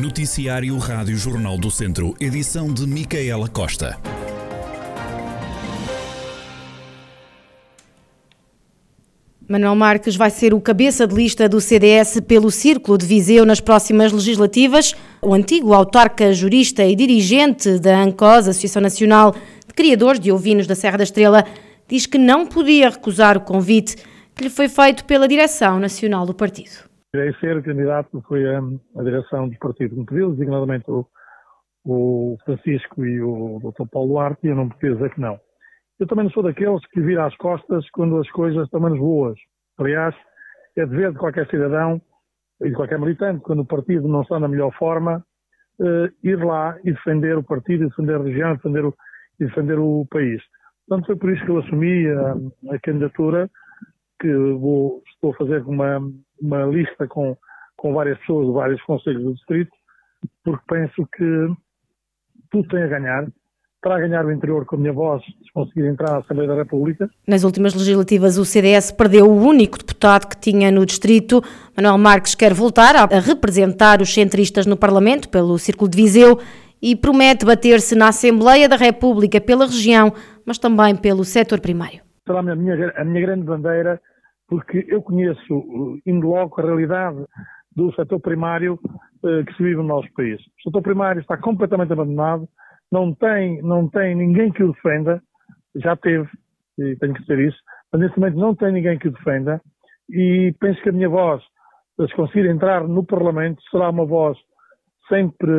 Noticiário Rádio Jornal do Centro, edição de Micaela Costa. Manuel Marques vai ser o cabeça de lista do CDS pelo Círculo de Viseu nas próximas legislativas. O antigo autarca, jurista e dirigente da ANCOS, Associação Nacional de Criadores de Ovinos da Serra da Estrela, diz que não podia recusar o convite que lhe foi feito pela direção nacional do partido. Irei ser candidato, foi a, a direção do partido que me pediu, designadamente o, o Francisco e o Dr. Paulo Duarte, e eu não podia dizer que não. Eu também não sou daqueles que viram as costas quando as coisas estão menos boas. Aliás, é dever de qualquer cidadão e de qualquer militante, quando o partido não está na melhor forma, eh, ir lá e defender o partido, defender a região, defender o, defender o país. Portanto, foi por isso que eu assumi a, a candidatura, que vou, estou a fazer uma, uma lista com, com várias pessoas de vários conselhos do distrito, porque penso que tudo tem a ganhar. Para ganhar o interior com a minha voz, se conseguir entrar na Assembleia da República. Nas últimas legislativas, o CDS perdeu o único deputado que tinha no distrito. Manuel Marques quer voltar a representar os centristas no Parlamento pelo Círculo de Viseu e promete bater-se na Assembleia da República pela região, mas também pelo setor primário. Será a minha, a minha grande bandeira, porque eu conheço, indo logo, a realidade do setor primário uh, que se vive no nosso país. O setor primário está completamente abandonado, não tem, não tem ninguém que o defenda, já teve, e tenho que dizer isso, mas nesse momento não tem ninguém que o defenda, e penso que a minha voz, se conseguir entrar no Parlamento, será uma voz sempre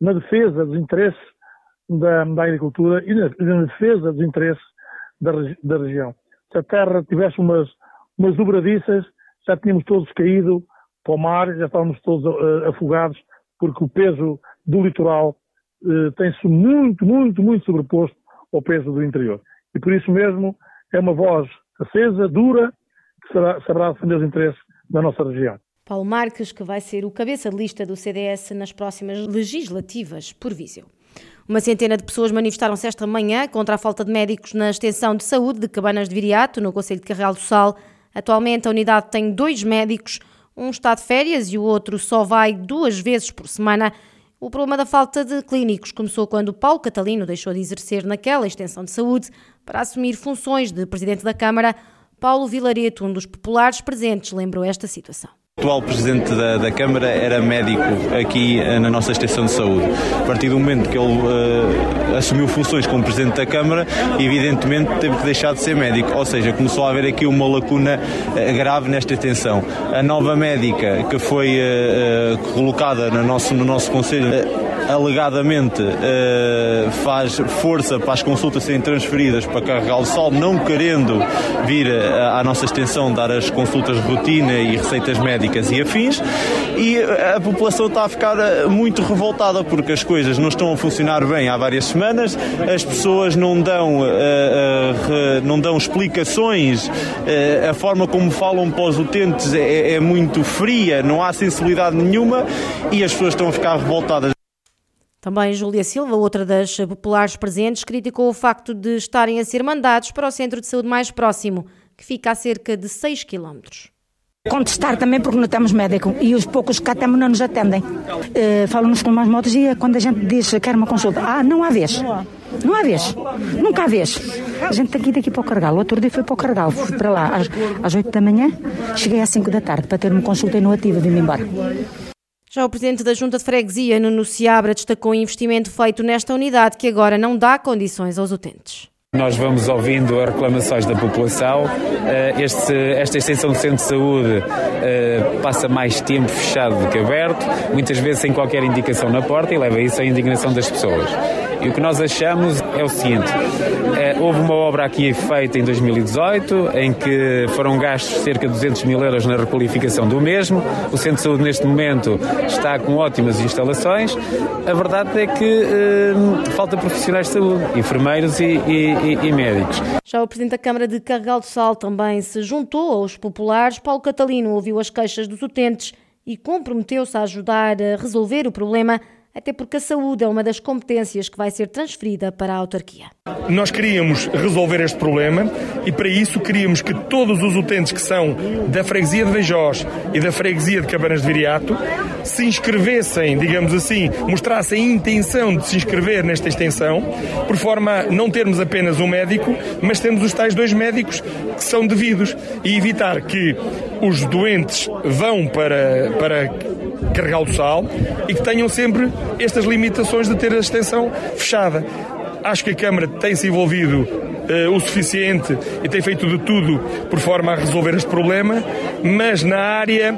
na defesa dos interesses da, da agricultura e na, na, defesa dos interesses da, da, região. Se a terra tivesse umas, umas dobradiças, já tínhamos todos caído para o mar, já estávamos todos uh, afogados, porque o peso do litoral uh, tem-se muito, muito, muito sobreposto ao peso do interior. E por isso mesmo é uma voz acesa, dura, que será, saberá defender os interesses da nossa região. Paulo Marques, que vai ser o cabeça de lista do CDS nas próximas legislativas por Viseu. Uma centena de pessoas manifestaram-se esta manhã contra a falta de médicos na extensão de saúde de Cabanas de Viriato, no Conselho de Carregal do Sal. Atualmente a unidade tem dois médicos, um está de férias e o outro só vai duas vezes por semana. O problema da falta de clínicos começou quando Paulo Catalino deixou de exercer naquela extensão de saúde para assumir funções de presidente da Câmara. Paulo Vilareto, um dos populares presentes, lembrou esta situação. O atual presidente da, da, Câmara era médico aqui eh, na nossa extensão de saúde. A partir do momento que ele uh, assumiu funções como presidente da Câmara, evidentemente teve que deixar de ser médico, ou seja, começou a haver aqui uma lacuna uh, grave nesta extensão. A nova médica que foi uh, colocada no nosso, no nosso Conselho alegadamente uh, faz força para as consultas serem transferidas para Carregal do Sol, não querendo vir à nossa extensão dar as consultas de rotina e receitas médicas e afins, e a população está a ficar eh, muito revoltada porque as coisas não estão a funcionar bem há várias semanas, as pessoas não dão, uh, uh, não dão explicações, a forma como falam para os utentes é, é muito fria, não há sensibilidade nenhuma e as pessoas estão a ficar revoltadas. Também Júlia Silva, outra das populares presentes, criticou o facto de estarem a ser mandados para o centro de saúde mais próximo, que fica a cerca de 6 quilómetros. Contestar também porque não temos médico e os poucos que cá temos não nos atendem. Uh, Falam-nos com mais motos e quando a gente diz que quer uma consulta, ah, não há vez. Não há vez. Nunca há vez. A gente tem que ir daqui para o Cargal. O outro dia foi para o Cargal. Fui para lá às, às 8 da manhã, cheguei às 5 da tarde para ter uma consulta e não ativa de ir embora. Já o presidente da Junta de Freguesia, Nuno Seabra, destacou o investimento feito nesta unidade que agora não dá condições aos utentes. Nós vamos ouvindo as reclamações da população. Eh, este, esta extensão do centro de saúde eh, passa mais tempo fechado do que aberto, muitas vezes sem qualquer indicação na porta e leva isso à indignação das pessoas. E o que nós achamos é o seguinte: é, houve uma obra aqui feita em 2018 em que foram gastos cerca de 200 mil euros na requalificação do mesmo. O Centro de Saúde, neste momento, está com ótimas instalações. A verdade é que eh, falta profissionais de saúde, enfermeiros e, e, e, médicos. Já o Presidente da Câmara de Carregal do Sal também se juntou aos populares. Paulo Catalino ouviu as queixas dos utentes e comprometeu-se a ajudar a resolver o problema até porque a saúde é uma das competências que vai ser transferida para a autarquia. Nós queríamos resolver este problema e para isso queríamos que todos os utentes que são da freguesia de Beijós e da freguesia de Cabanas de Viriato se inscrevessem, digamos assim, mostrassem a intenção de se inscrever nesta extensão, por forma a não termos apenas um médico, mas temos os tais dois médicos que são devidos e evitar que os doentes vão para, para Carregal do Sal e que tenham sempre estas limitações de ter a extensão fechada. Acho que a Câmara tem se envolvido uh, o suficiente e tem feito de tudo por forma a resolver este problema, mas na área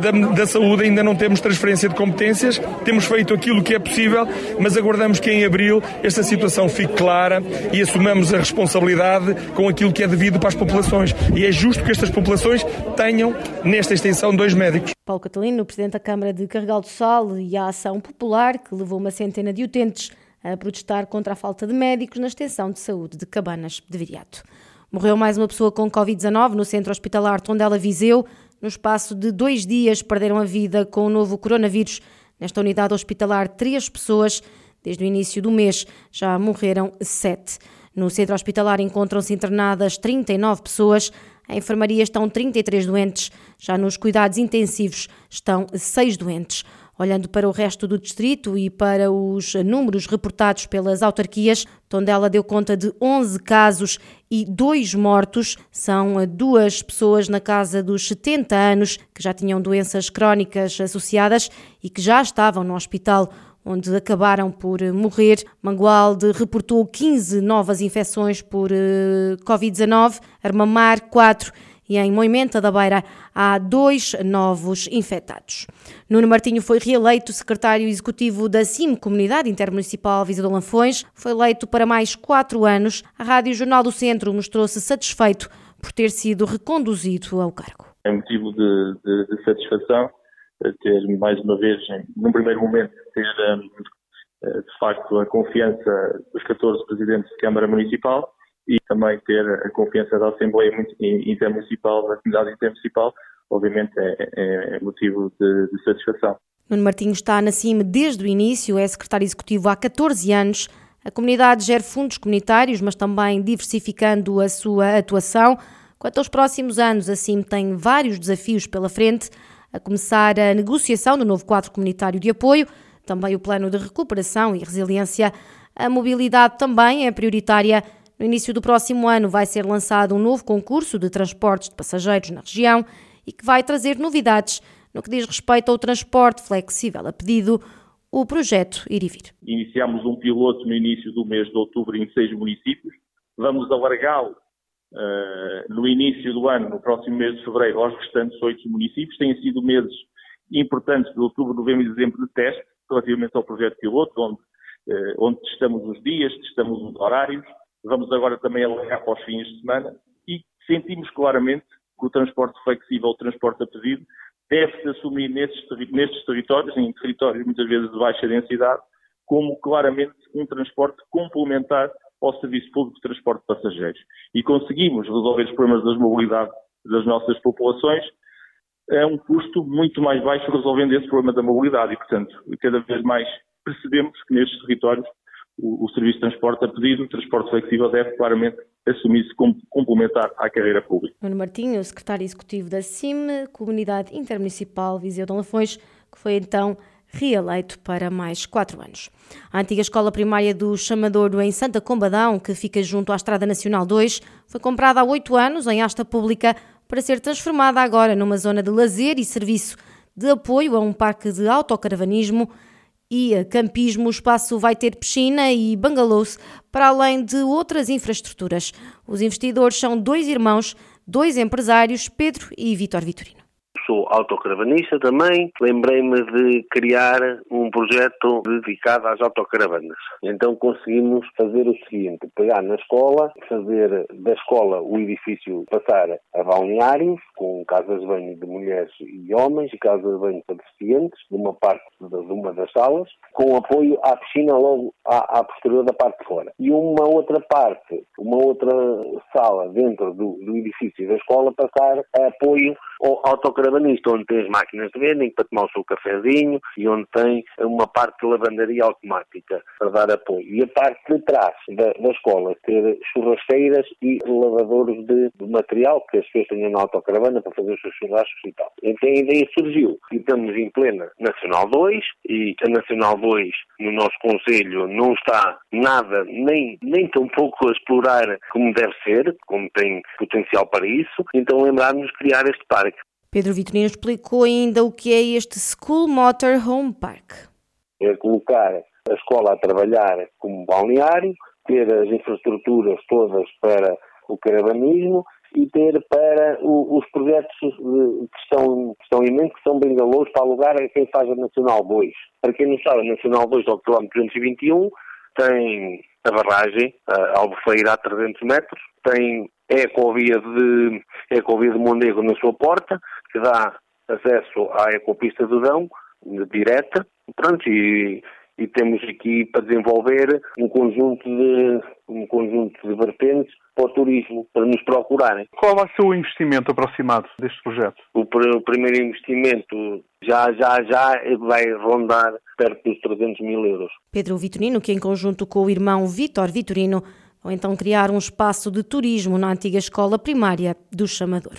da, da, saúde ainda não temos transferência de competências, temos feito aquilo que é possível, mas aguardamos que em abril esta situação fique clara e assumamos a responsabilidade com aquilo que é devido para as populações. E é justo que estas populações tenham, nesta extensão, dois médicos. Paulo Catalino, Presidente da Câmara de Carregal do Sal e a ação popular que levou uma centena de utentes a protestar contra a falta de médicos na extensão de saúde de Cabanas de Viriato. Morreu mais uma pessoa com Covid-19 no centro hospitalar Tondela Viseu. No espaço de dois dias perderam a vida com o novo coronavírus. Nesta unidade hospitalar, três pessoas. Desde o início do mês já morreram sete. No centro hospitalar encontram-se internadas 39 pessoas. Em enfermaria estão 33 doentes. Já nos cuidados intensivos estão seis doentes. Olhando para o resto do distrito e para os números reportados pelas autarquias, Tondela deu conta de 11 casos e dois mortos. São duas pessoas na casa dos 70 anos que já tinham doenças crónicas associadas e que já estavam no hospital onde acabaram por morrer. Mangualde reportou 15 novas infecções por uh, Covid-19, Armamar 4 e em Moimenta da Beira há dois novos infectados. Nuno Martinho foi reeleito secretário executivo da CIM, Comunidade Intermunicipal Visa de Lanfões. Foi eleito para mais quatro anos. A Rádio Jornal do Centro mostrou-se satisfeito por ter sido reconduzido ao cargo. É motivo de, de, de satisfação ter mais uma vez, num primeiro momento, ter de facto a confiança dos 14 presidentes de Câmara Municipal e também ter a confiança da Assembleia Intermunicipal, da comunidade intermunicipal, obviamente é, é, é motivo de, de, satisfação. Nuno Martins está na CIM desde o início, é secretário executivo há 14 anos. A comunidade gera fundos comunitários, mas também diversificando a sua atuação. Quanto aos próximos anos, a CIM tem vários desafios pela frente, a começar a negociação do novo quadro comunitário de apoio, também o plano de recuperação e resiliência. A mobilidade também é prioritária no início do próximo ano vai ser lançado um novo concurso de transportes de passageiros na região e que vai trazer novidades no que diz respeito ao transporte flexível a pedido, o projeto Ir e Vir. Iniciamos um piloto no início do mês de outubro em seis municípios. Vamos alargá-lo uh, no início do ano, no próximo mês de fevereiro, aos restantes oito municípios. Têm sido meses importantes de outubro, novembro e dezembro de teste relativamente ao projeto piloto, onde, uh, onde testamos os dias, testamos os horários, vamos agora também alargar para os fins de semana e sentimos claramente que o transporte flexível, o transporte a pedido, deve-se assumir nestes, nestes territórios, em territórios muitas vezes de baixa densidade, como claramente um transporte complementar ao serviço público de transporte de passageiros. E conseguimos resolver os problemas das mobilidade das nossas populações a um custo muito mais baixo resolvendo esse problema da mobilidade e, portanto, cada vez mais percebemos que nestes territórios o, o, serviço de transporte a pedido, o transporte flexível deve claramente assumir-se como complementar à carreira pública. Nuno Martinho, secretário executivo da CIM, Comunidade Intermunicipal Viseu de Lafões, que foi então reeleito para mais quatro anos. A antiga escola primária do Chamadouro em Santa Combadão, que fica junto à Estrada Nacional 2, foi comprada há oito anos em asta pública para ser transformada agora numa zona de lazer e serviço de apoio a um parque de autocaravanismo e campismo, o espaço vai ter piscina e bungalows, para além de outras infraestruturas. Os investidores são dois irmãos, dois empresários, Pedro e Vitor Vitorino sou autocaravanista também, lembrei-me de criar um projeto dedicado às autocaravanas. Então conseguimos fazer o seguinte, pegar na escola, fazer da escola o edifício passar a balneários, com casas de banho de mulheres e homens e casas de banho para deficientes, de uma parte de uma das salas, com apoio à piscina logo à, à posterior da parte de fora. E uma outra parte, uma outra sala dentro do, do edifício da escola passar a apoio ou autocaravanista, onde tem as máquinas de vending para tomar o seu cafezinho e onde tem uma parte de lavandaria automática para dar apoio. E a parte de trás da, da escola ter churrasqueiras e lavadores de, de, material que as pessoas tenham na autocaravana para fazer os seus churrascos e tal. Então a ideia surgiu e estamos em plena Nacional 2 e a Nacional 2 no nosso Conselho não está nada, nem, nem tão pouco a explorar como deve ser, como tem potencial para isso, então lembrarmos de criar este parque. Pedro Vitorino explicou ainda o que é este School Motor Home Park. É colocar a escola a trabalhar como balneário, ter as infraestruturas todas para o caravanismo e ter para o, os projetos que estão, que estão em mente, que são bengalôs para alugar a quem faz a Nacional 2. Para quem não sabe, a Nacional 2 ao quilómetro 221 tem a barragem, a Albufeira a 300 metros, tem a ecovia de, ecovia de Mondego na sua porta, que dá acesso à ecopista do Dão, direta, pronto, e e temos aqui para desenvolver um conjunto de, um conjunto de vertentes para o turismo, para nos procurarem. Qual vai ser o investimento aproximado deste projeto? O, o primeiro investimento já, já, já vai rondar perto dos 300 mil euros. Pedro Vitorino, que em conjunto com o irmão Vítor Vitorino, vão então criar um espaço de turismo na antiga escola primária do Chamador.